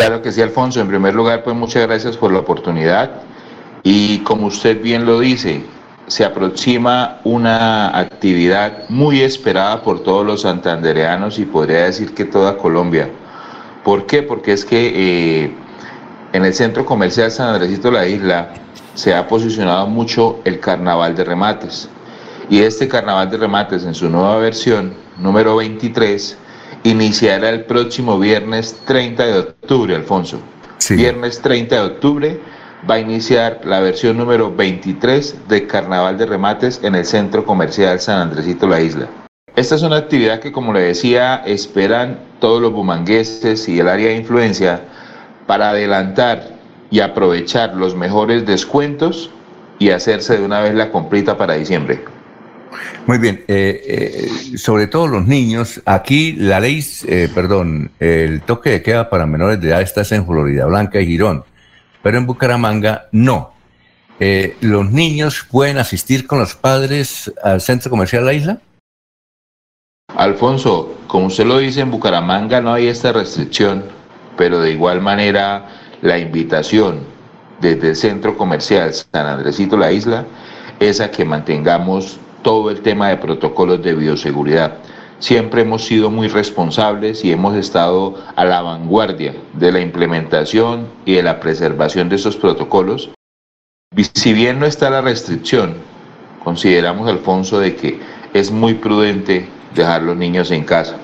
Claro que sí, Alfonso. En primer lugar, pues muchas gracias por la oportunidad. Y como usted bien lo dice, se aproxima una actividad muy esperada por todos los santandereanos y podría decir que toda Colombia. ¿Por qué? Porque es que eh, en el centro comercial San Andresito la Isla se ha posicionado mucho el carnaval de remates. Y este carnaval de remates en su nueva versión, número 23, iniciará el próximo viernes 30 de octubre, Alfonso. Viernes 30 de octubre va a iniciar la versión número 23 de Carnaval de Remates en el Centro Comercial San Andresito La Isla. Esta es una actividad que, como le decía, esperan todos los bumangueses y el área de influencia para adelantar y aprovechar los mejores descuentos y hacerse de una vez la completa para diciembre. Muy bien, eh, eh, sobre todo los niños, aquí la ley, eh, perdón, el toque de queda para menores de edad está en Florida Blanca y Girón pero en Bucaramanga no. Eh, ¿Los niños pueden asistir con los padres al centro comercial La Isla? Alfonso, como usted lo dice, en Bucaramanga no hay esta restricción, pero de igual manera la invitación desde el centro comercial San Andresito La Isla es a que mantengamos todo el tema de protocolos de bioseguridad siempre hemos sido muy responsables y hemos estado a la vanguardia de la implementación y de la preservación de esos protocolos. Si bien no está la restricción, consideramos, Alfonso, de que es muy prudente dejar los niños en casa.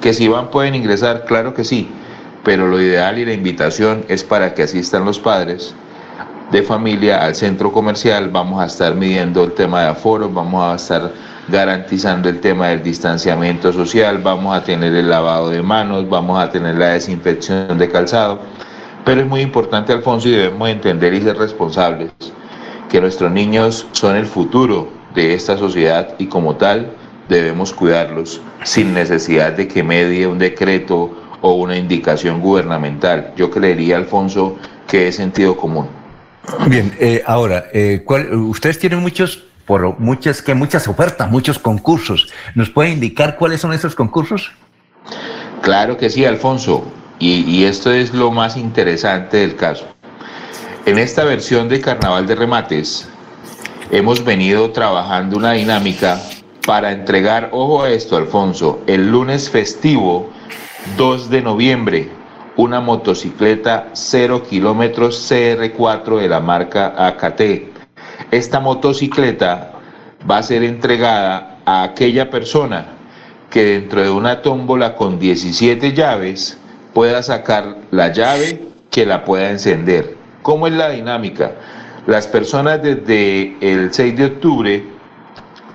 Que si van pueden ingresar, claro que sí, pero lo ideal y la invitación es para que asistan los padres de familia al centro comercial, vamos a estar midiendo el tema de aforo, vamos a estar garantizando el tema del distanciamiento social, vamos a tener el lavado de manos, vamos a tener la desinfección de calzado. Pero es muy importante, Alfonso, y debemos entender y ser responsables que nuestros niños son el futuro de esta sociedad y como tal debemos cuidarlos sin necesidad de que medie un decreto o una indicación gubernamental. Yo creería, Alfonso, que es sentido común. Bien, eh, ahora, eh, ustedes tienen muchos por muchas, que muchas ofertas, muchos concursos. ¿Nos puede indicar cuáles son esos concursos? Claro que sí, Alfonso. Y, y esto es lo más interesante del caso. En esta versión de Carnaval de Remates, hemos venido trabajando una dinámica para entregar, ojo a esto, Alfonso, el lunes festivo 2 de noviembre, una motocicleta 0 kilómetros CR4 de la marca AKT esta motocicleta va a ser entregada a aquella persona que dentro de una tómbola con 17 llaves pueda sacar la llave que la pueda encender. ¿Cómo es la dinámica? Las personas desde el 6 de octubre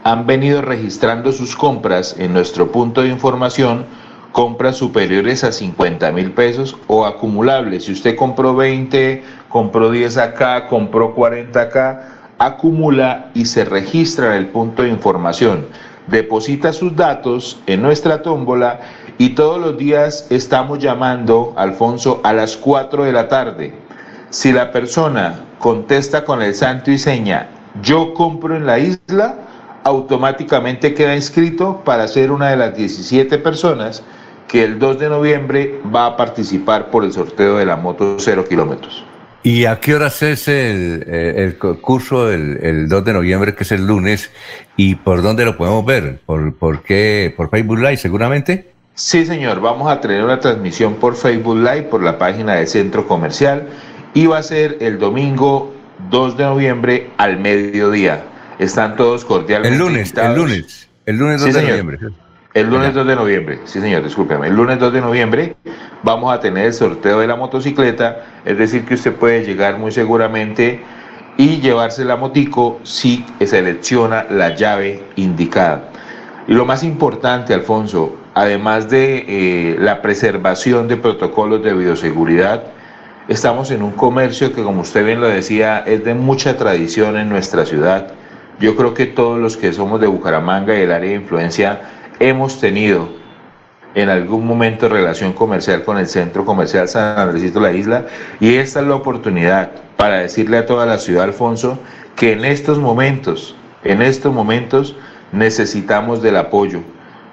han venido registrando sus compras en nuestro punto de información, compras superiores a 50 mil pesos o acumulables. Si usted compró 20, compró 10 acá, compró 40 acá, acumula y se registra en el punto de información. Deposita sus datos en nuestra tómbola y todos los días estamos llamando, Alfonso, a las 4 de la tarde. Si la persona contesta con el santo y seña, yo compro en la isla, automáticamente queda inscrito para ser una de las 17 personas que el 2 de noviembre va a participar por el sorteo de la moto 0 kilómetros. ¿Y a qué horas es el, el curso el, 2 de noviembre, que es el lunes? ¿Y por dónde lo podemos ver? ¿Por, por qué? ¿Por Facebook Live seguramente? Sí, señor. Vamos a tener una transmisión por Facebook Live, por la página del Centro Comercial. Y va a ser el domingo 2 de noviembre al mediodía. Están todos cordialmente El lunes, el lunes. El lunes 2 de noviembre. El lunes 2 de noviembre, sí señor, discúlpeme. El lunes 2 de noviembre vamos a tener el sorteo de la motocicleta, es decir, que usted puede llegar muy seguramente y llevarse la motico si selecciona la llave indicada. Y lo más importante, Alfonso, además de eh, la preservación de protocolos de bioseguridad, estamos en un comercio que, como usted bien lo decía, es de mucha tradición en nuestra ciudad. Yo creo que todos los que somos de Bucaramanga y el área de influencia hemos tenido en algún momento relación comercial con el centro comercial San Andresito La Isla y esta es la oportunidad para decirle a toda la ciudad, Alfonso, que en estos momentos, en estos momentos necesitamos del apoyo.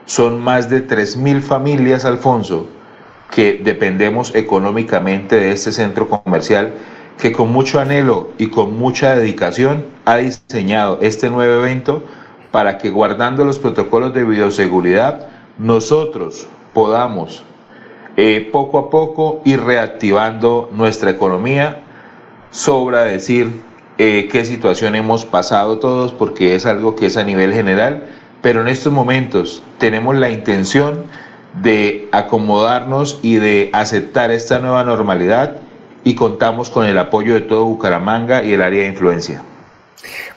Son más de 3.000 familias, Alfonso, que dependemos económicamente de este centro comercial que con mucho anhelo y con mucha dedicación ha diseñado este nuevo evento para que guardando los protocolos de bioseguridad nosotros podamos eh, poco a poco ir reactivando nuestra economía. Sobra decir eh, qué situación hemos pasado todos porque es algo que es a nivel general, pero en estos momentos tenemos la intención de acomodarnos y de aceptar esta nueva normalidad y contamos con el apoyo de todo Bucaramanga y el área de influencia.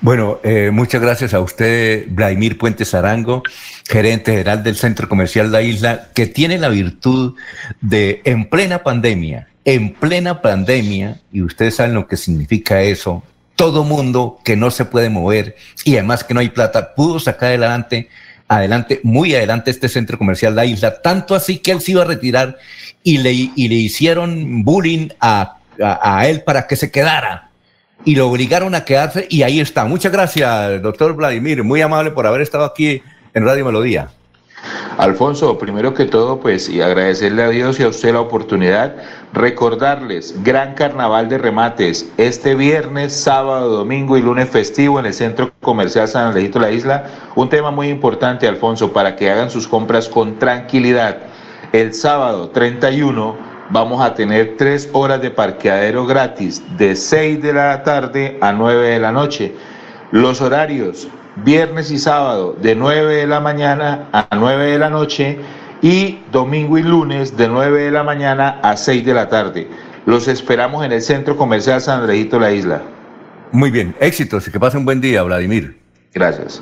Bueno, eh, muchas gracias a usted, Vladimir Puentes Arango, gerente general del Centro Comercial La Isla, que tiene la virtud de, en plena pandemia, en plena pandemia, y ustedes saben lo que significa eso, todo mundo que no se puede mover y además que no hay plata, pudo sacar adelante, adelante, muy adelante este centro comercial La Isla, tanto así que él se iba a retirar y le, y le hicieron bullying a, a él para que se quedara y lo obligaron a quedarse y ahí está. Muchas gracias, doctor Vladimir, muy amable por haber estado aquí en Radio Melodía. Alfonso, primero que todo, pues, y agradecerle a Dios y a usted la oportunidad, recordarles, gran carnaval de remates, este viernes, sábado, domingo y lunes festivo en el Centro Comercial San Alejito de la Isla. Un tema muy importante, Alfonso, para que hagan sus compras con tranquilidad. El sábado 31 vamos a tener tres horas de parqueadero gratis de 6 de la tarde a 9 de la noche. Los horarios, viernes y sábado de 9 de la mañana a 9 de la noche y domingo y lunes de 9 de la mañana a 6 de la tarde. Los esperamos en el Centro Comercial San Andrejito La Isla. Muy bien, éxitos y que pasen un buen día, Vladimir. Gracias.